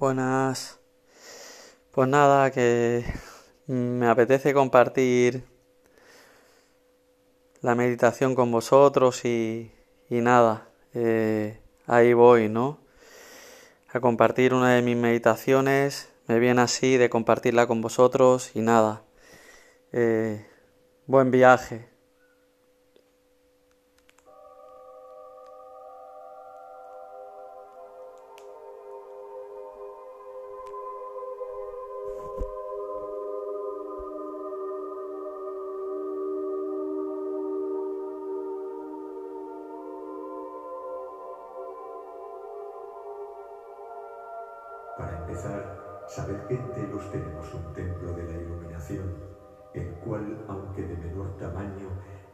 Buenas. Pues nada, que me apetece compartir la meditación con vosotros y, nada, eh, ahí voy, ¿no? A compartir una de mis meditaciones, me viene así de compartirla con vosotros y nada, eh, buen viaje.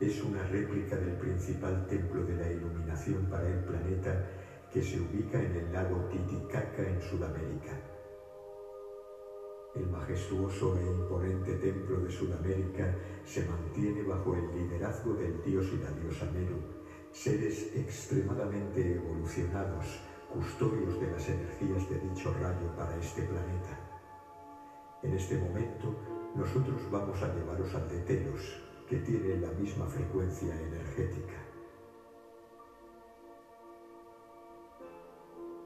Es una réplica del principal templo de la iluminación para el planeta que se ubica en el lago Titicaca en Sudamérica. El majestuoso e imponente templo de Sudamérica se mantiene bajo el liderazgo del dios y la diosa Meru, seres extremadamente evolucionados custodios de las energías de dicho rayo para este planeta. En este momento, nosotros vamos a llevaros al de Telos, que tiene la misma frecuencia energética.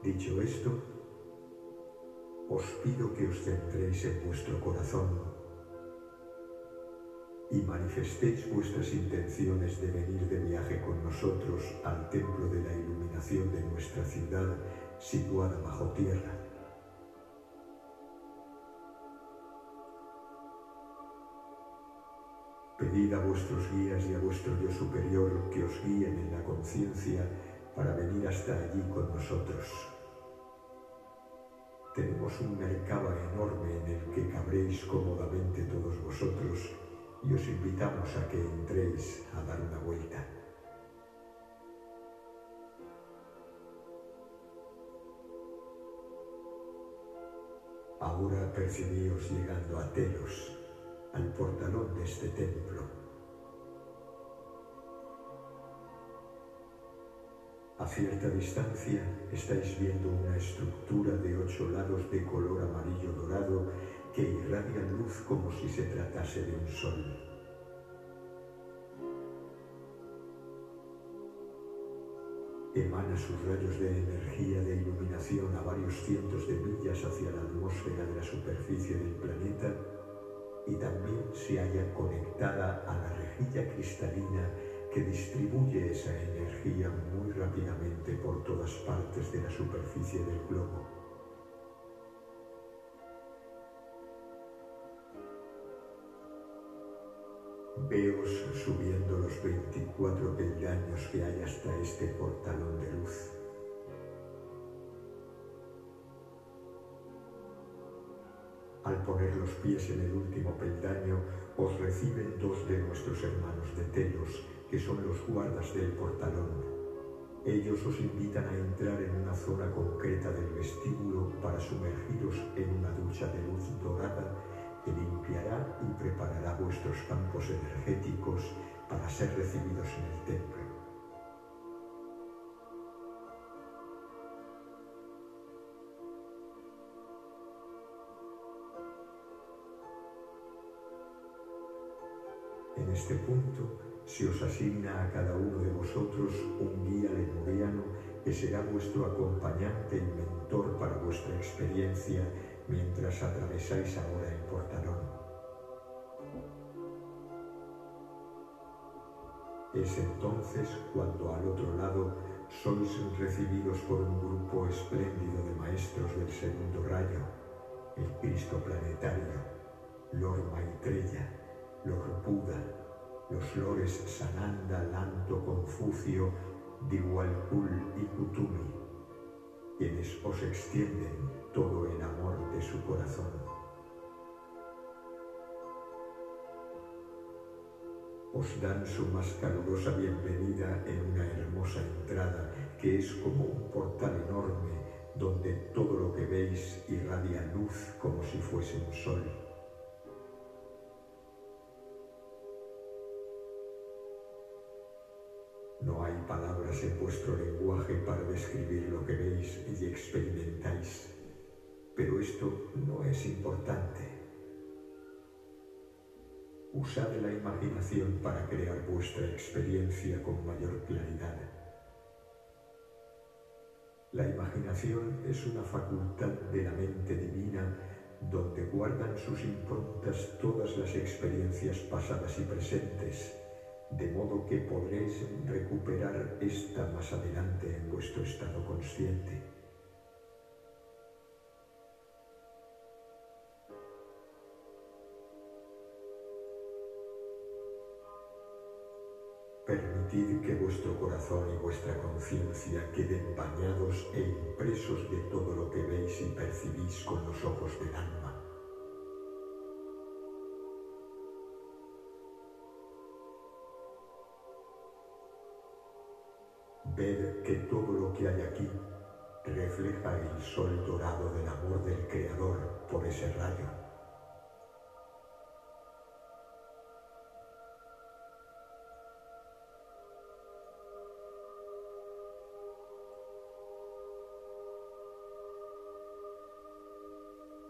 Dicho esto, os pido que os centréis en vuestro corazón y manifestéis vuestras intenciones de venir de viaje con nosotros al templo de la iluminación de nuestra ciudad situada bajo tierra. Pedid a vuestros guías y a vuestro yo superior que os guíen en la conciencia para venir hasta allí con nosotros. Tenemos un mercado enorme en el que cabréis cómodamente todos vosotros y os invitamos a que entréis a dar una vuelta. Ahora percibíos llegando a Telos, al portalón de este templo. A cierta distancia estáis viendo una estructura de ocho lados de color amarillo dorado que irradia luz como si se tratase de un sol. Emana sus rayos de energía de iluminación a varios cientos de millas hacia la atmósfera de la superficie del planeta y también se halla conectada a la rejilla cristalina que distribuye esa energía muy rápidamente por todas partes de la superficie del globo. Veos subiendo los 24 peldaños que hay hasta este portalón Poner los pies en el último peldaño, os reciben dos de nuestros hermanos de Telos, que son los guardas del portalón. Ellos os invitan a entrar en una zona concreta del vestíbulo para sumergiros en una ducha de luz dorada que limpiará y preparará vuestros campos energéticos para ser recibidos en el templo. En este punto se os asigna a cada uno de vosotros un guía lemuriano que será vuestro acompañante y mentor para vuestra experiencia mientras atravesáis ahora el portalón. Es entonces cuando al otro lado sois recibidos por un grupo espléndido de maestros del segundo rayo, el Cristo planetario, Lord Maitreya, Lord Buda, los lores Sananda, Lanto, Confucio, Diwalkul y Kutumi, quienes os extienden todo el amor de su corazón. Os dan su más calurosa bienvenida en una hermosa entrada que es como un portal enorme donde todo lo que veis irradia luz como si fuese un sol. No hay palabras en vuestro lenguaje para describir lo que veis y experimentáis. Pero esto no es importante. Usad la imaginación para crear vuestra experiencia con mayor claridad. La imaginación es una facultad de la mente divina donde guardan sus improntas todas las experiencias pasadas y presentes, de modo que podréis recuperar esta más adelante en vuestro estado consciente. Permitid que vuestro corazón y vuestra conciencia queden bañados e impresos de todo lo que veis y percibís con los ojos del alma. Refleja el sol dorado del amor del Creador por ese rayo.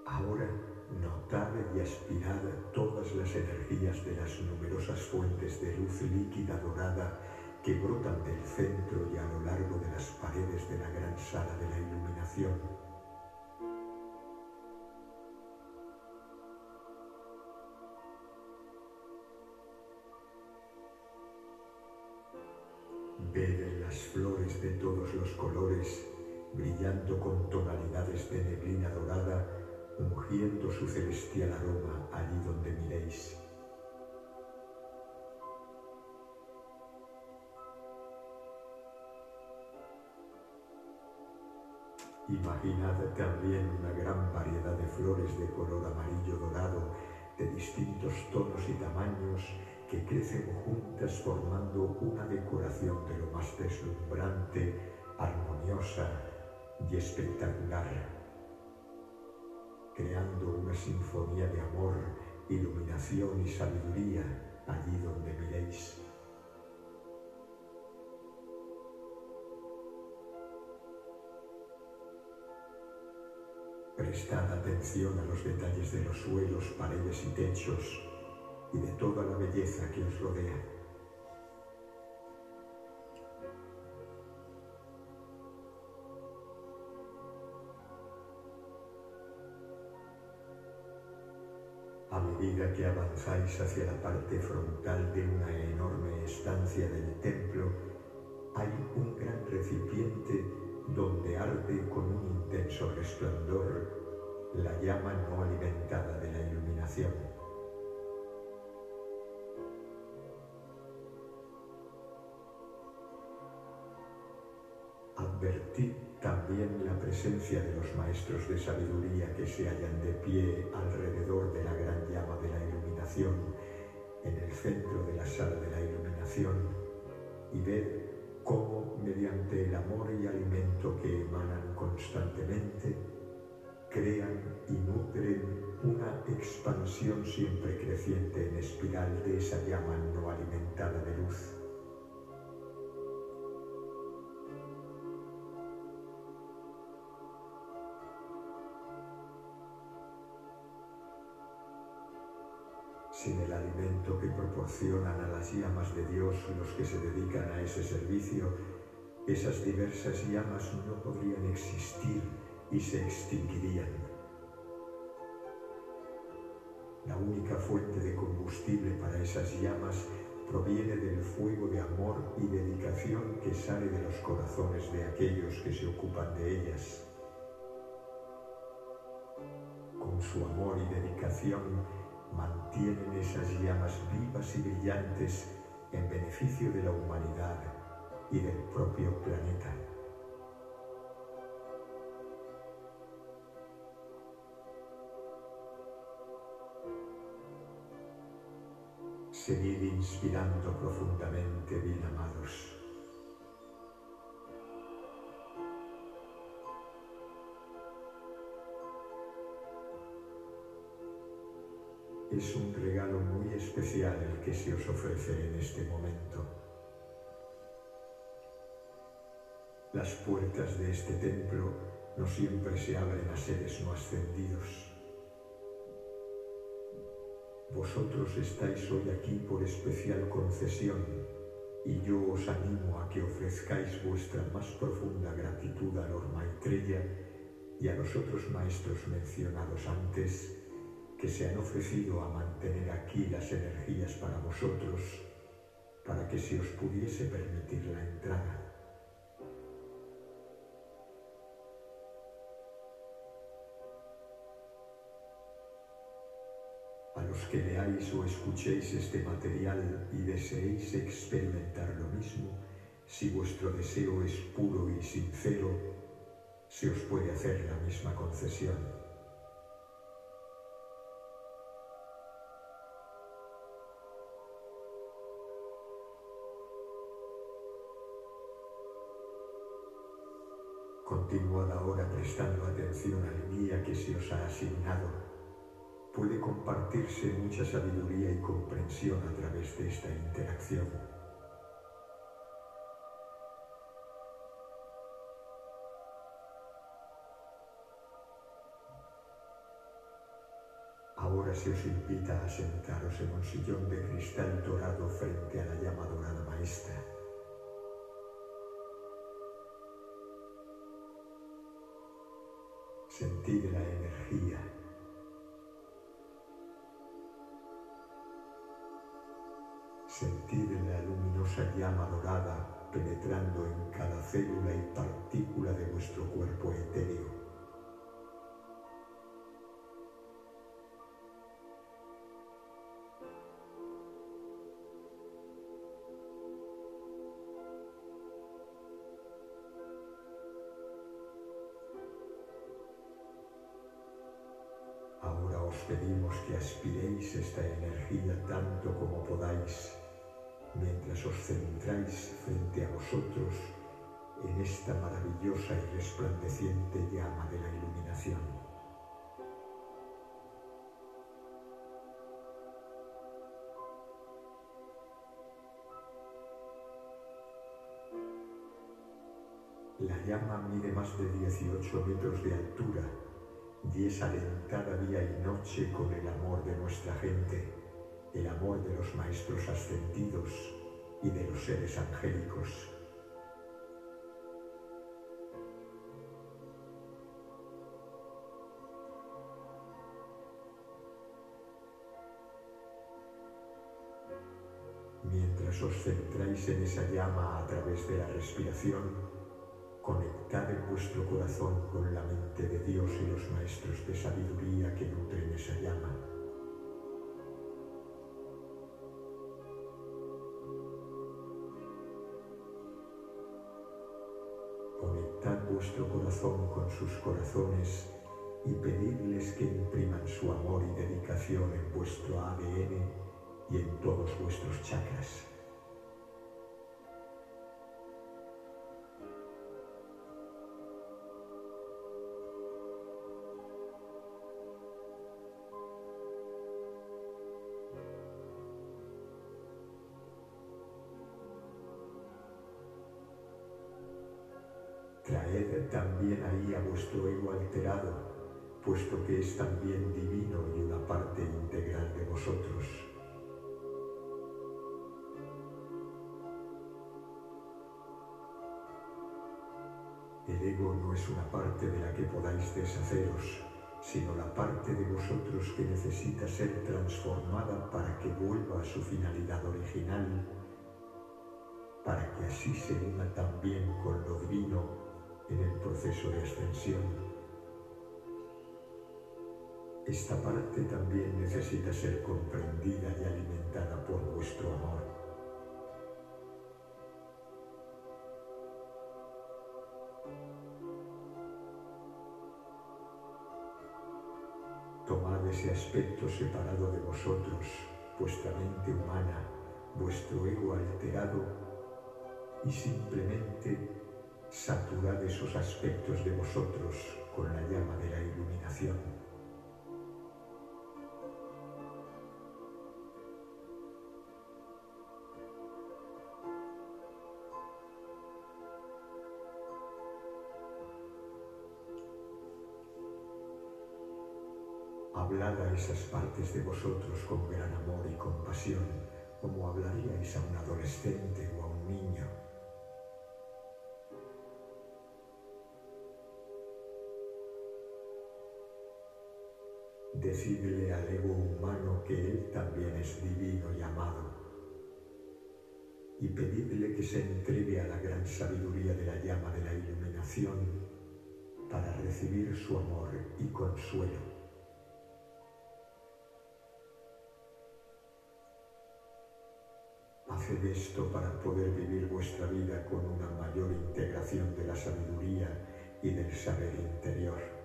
Ahora notad y aspirad todas las energías de las numerosas fuentes de luz líquida dorada que brotan del centro y a lo largo de las paredes de la gran sala de la iluminación. Ved las flores de todos los colores brillando con tonalidades de neblina dorada ungiendo su celestial aroma allí donde miréis. Imaginad también una gran variedad de flores de color amarillo dorado, de distintos tonos y tamaños, que crecen juntas formando una decoración de lo más deslumbrante, armoniosa y espectacular creando una sinfonía de amor, iluminación y sabiduría allí donde miréis. Prestad atención a los detalles de los suelos, paredes y techos y de toda la belleza que os rodea. medida que avanzáis hacia la parte frontal de una enorme estancia del templo, hay un gran recipiente donde arde con un intenso resplandor la llama no alimentada de la iluminación. Advertid también la presencia de los maestros de sabiduría que se hallan de pie alrededor de la gran llama de la iluminación, en el centro de la sala de la iluminación, y ved cómo mediante el amor y alimento que emanan constantemente, crean y nutren una expansión siempre creciente en espiral de esa llama no alimentada de luz sin el alimento que proporcionan a las llamas de Dios los que se dedican a ese servicio, esas diversas llamas no podrían existir y se extinguirían. La única fuente de combustible para esas llamas proviene del fuego de amor y dedicación que sale de los corazones de aquellos que se ocupan de ellas. Con su amor y dedicación, mantienen esas llamas vivas y brillantes en beneficio de la humanidad y del propio planeta. Seguid inspirando profundamente, bien amados. Es un regalo muy especial el que se os ofrece en este momento. Las puertas de este templo no siempre se abren a seres no ascendidos. Vosotros estáis hoy aquí por especial concesión y yo os animo a que ofrezcáis vuestra más profunda gratitud a Lord Maitreya y a los otros maestros mencionados antes que se han ofrecido a mantener aquí las energías para vosotros para que se os pudiese permitir la entrada. A los que leáis o escuchéis este material y deseéis experimentar lo mismo, si vuestro deseo es puro y sincero, se os puede hacer la misma concesión. Continuad ahora prestando atención al guía que se os ha asignado. Puede compartirse mucha sabiduría y comprensión a través de esta interacción. Ahora se os invita a sentaros en un sillón de cristal dorado frente a la llama dorada maestra. Sentid la energía. Sentid la luminosa llama dorada penetrando en cada célula y partícula de vuestro cuerpo etéreo. Pedimos que aspiréis esta energía tanto como podáis mientras os centráis frente a vosotros en esta maravillosa y resplandeciente llama de la iluminación. La llama mide más de 18 metros de altura y es alentada día y noche con el amor de nuestra gente, el amor de los maestros ascendidos y de los seres angélicos. Mientras os centráis en esa llama a través de la respiración, Conectad en vuestro corazón con la mente de Dios y los maestros de sabiduría que nutren esa llama. Conectad vuestro corazón con sus corazones y pedidles que impriman su amor y dedicación en vuestro ADN y en todos vuestros chakras. Traed también ahí a vuestro ego alterado, puesto que es también divino y una parte integral de vosotros. El ego no es una parte de la que podáis deshaceros, sino la parte de vosotros que necesita ser transformada para que vuelva a su finalidad original, para que así se una también con lo divino en el proceso de ascensión. Esta parte también necesita ser comprendida y alimentada por vuestro amor. Tomad ese aspecto separado de vosotros, vuestra mente humana, vuestro ego alterado y simplemente saturad esos aspectos de vosotros con la llama de la iluminación. Hablad a esas partes de vosotros con gran amor y compasión, como hablaríais a un adolescente o a un niño Decidle al ego humano que él también es divino y amado. Y pedidle que se entregue a la gran sabiduría de la llama de la iluminación para recibir su amor y consuelo. Haced esto para poder vivir vuestra vida con una mayor integración de la sabiduría y del saber interior.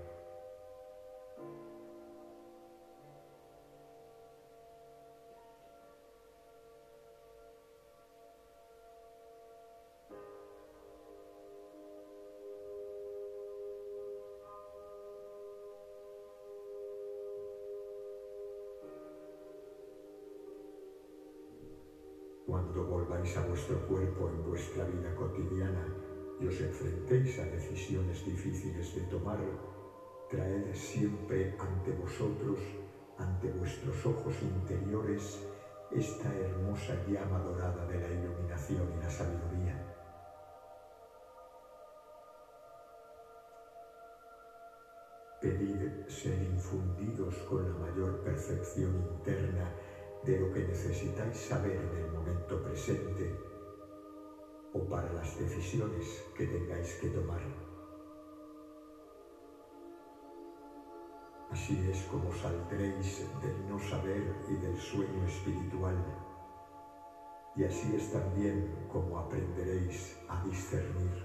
Cuando volváis a vuestro cuerpo en vuestra vida cotidiana y os enfrentéis a decisiones difíciles de tomar, traed siempre ante vosotros, ante vuestros ojos interiores, esta hermosa llama dorada de la iluminación y la sabiduría. Pedid ser infundidos con la mayor perfección interna de lo que necesitáis saber en el momento presente o para las decisiones que tengáis que tomar. Así es como saldréis del no saber y del sueño espiritual. Y así es también como aprenderéis a discernir.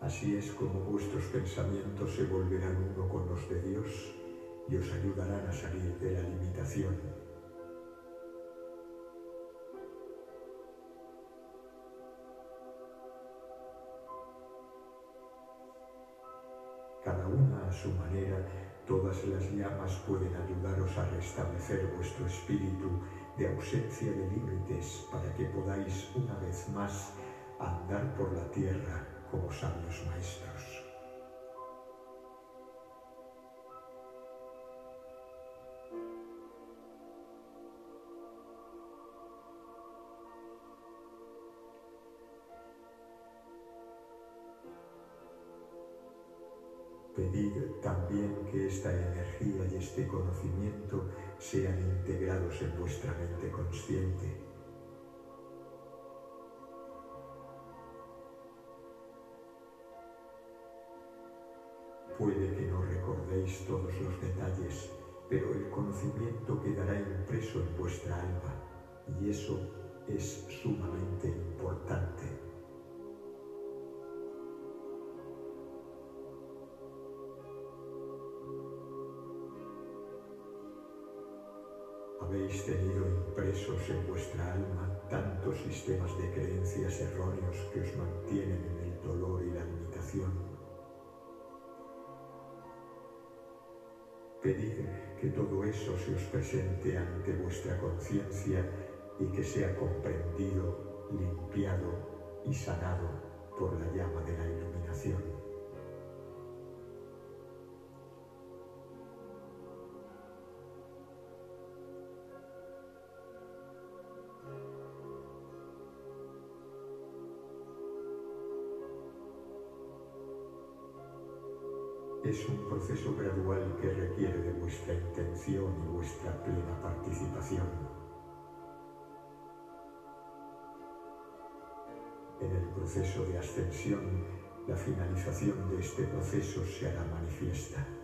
Así es como vuestros pensamientos se volverán uno con los de Dios y os ayudarán a salir de la limitación. Cada una a su manera, todas las llamas pueden ayudaros a restablecer vuestro espíritu de ausencia de límites para que podáis una vez más andar por la tierra como sabios maestros. Pedid también que esta energía y este conocimiento sean integrados en vuestra mente consciente. Puede que no recordéis todos los detalles, pero el conocimiento quedará impreso en vuestra alma y eso es sumamente importante. Habéis tenido impresos en vuestra alma tantos sistemas de creencias erróneos que os mantienen en el dolor y la limitación. Pedid que todo eso se os presente ante vuestra conciencia y que sea comprendido, limpiado y sanado por la llama de la iluminación. Es un proceso gradual que requiere de vuestra intención y vuestra plena participación. En el proceso de ascensión, la finalización de este proceso se hará manifiesta.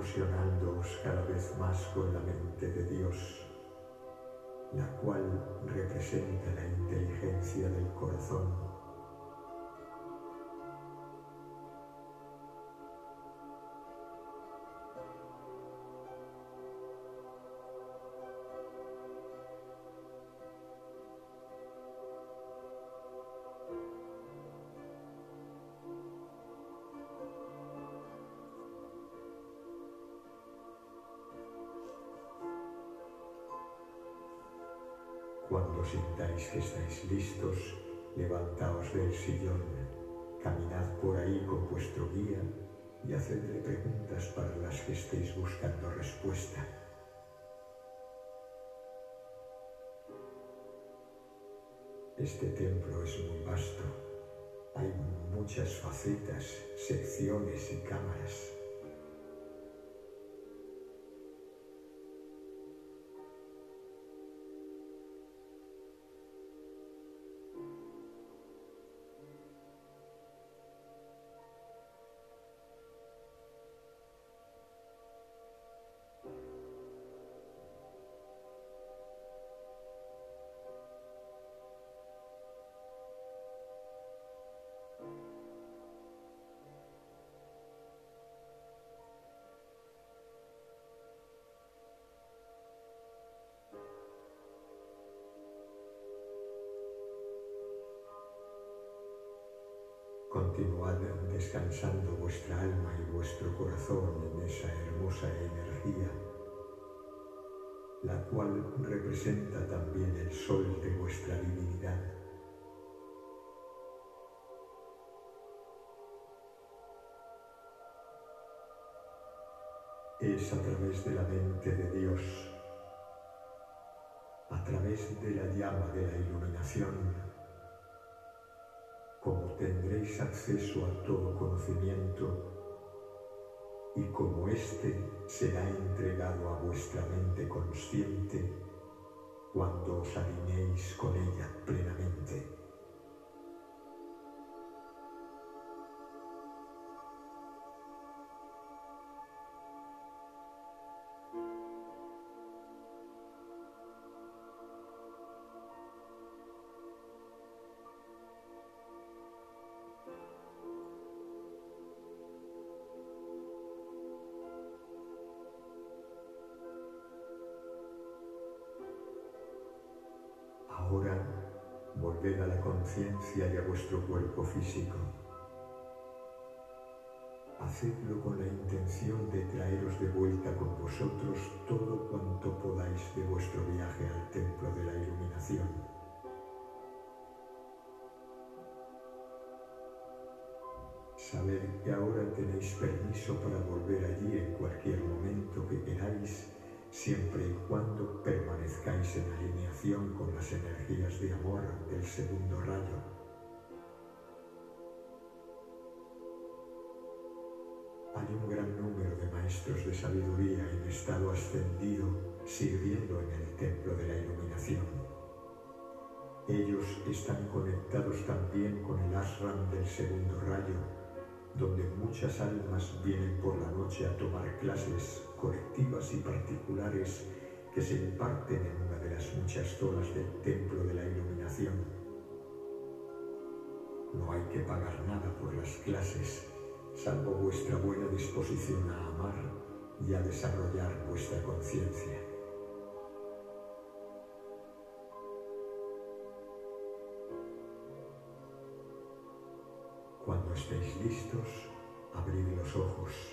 Fusionándoos cada vez más con la mente de Dios, la cual representa la inteligencia del corazón. Cuando sintáis que estáis listos, levantaos del sillón, caminad por ahí con vuestro guía y hacedle preguntas para las que estéis buscando respuesta. Este templo es muy vasto. Hay muchas facetas, secciones y cámaras. Continuad descansando vuestra alma y vuestro corazón en esa hermosa energía, la cual representa también el sol de vuestra divinidad. Es a través de la mente de Dios, a través de la llama de la iluminación, acceso a todo conocimiento y como éste será entregado a vuestra mente consciente cuando os alineéis con ella plenamente. Ahora volved a la conciencia y a vuestro cuerpo físico. Hacedlo con la intención de traeros de vuelta con vosotros todo cuanto podáis de vuestro viaje al templo de la iluminación. Sabed que ahora tenéis permiso para volver allí en cualquier momento que queráis siempre y cuando permanezcáis en alineación con las energías de amor del segundo rayo. Hay un gran número de maestros de sabiduría en estado ascendido sirviendo en el templo de la iluminación. Ellos están conectados también con el ashram del segundo rayo donde muchas almas vienen por la noche a tomar clases colectivas y particulares que se imparten en una de las muchas zonas del Templo de la Iluminación. No hay que pagar nada por las clases, salvo vuestra buena disposición a amar y a desarrollar vuestra conciencia. Cuando estéis listos, abrid los ojos.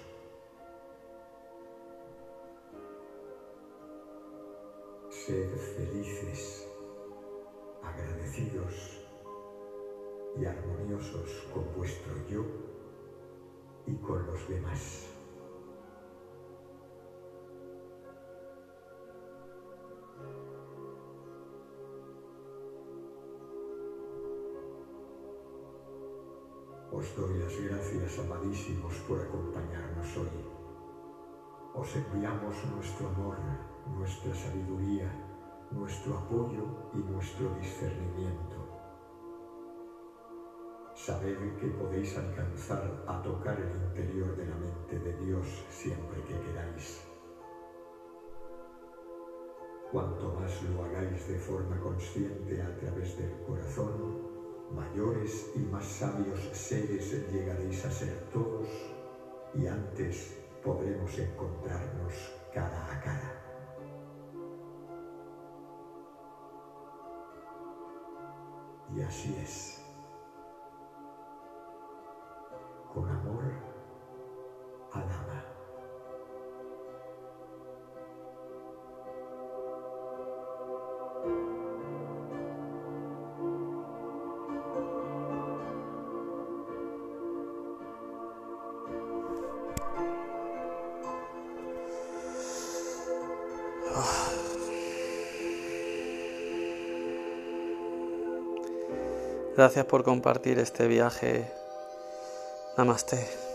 Sed felices, agradecidos y armoniosos con vuestro yo y con los demás. Os doy las gracias, amadísimos, por acompañarnos hoy. Os enviamos nuestro amor, nuestra sabiduría, nuestro apoyo y nuestro discernimiento. Sabed que podéis alcanzar a tocar el interior de la mente de Dios siempre que queráis. Cuanto más lo hagáis de forma consciente a través del corazón, mayores y más sabios seres llegaréis a ser todos y antes podremos encontrarnos cara a cara. Y así es. Con amor, Adama. Gracias por compartir este viaje. Namaste.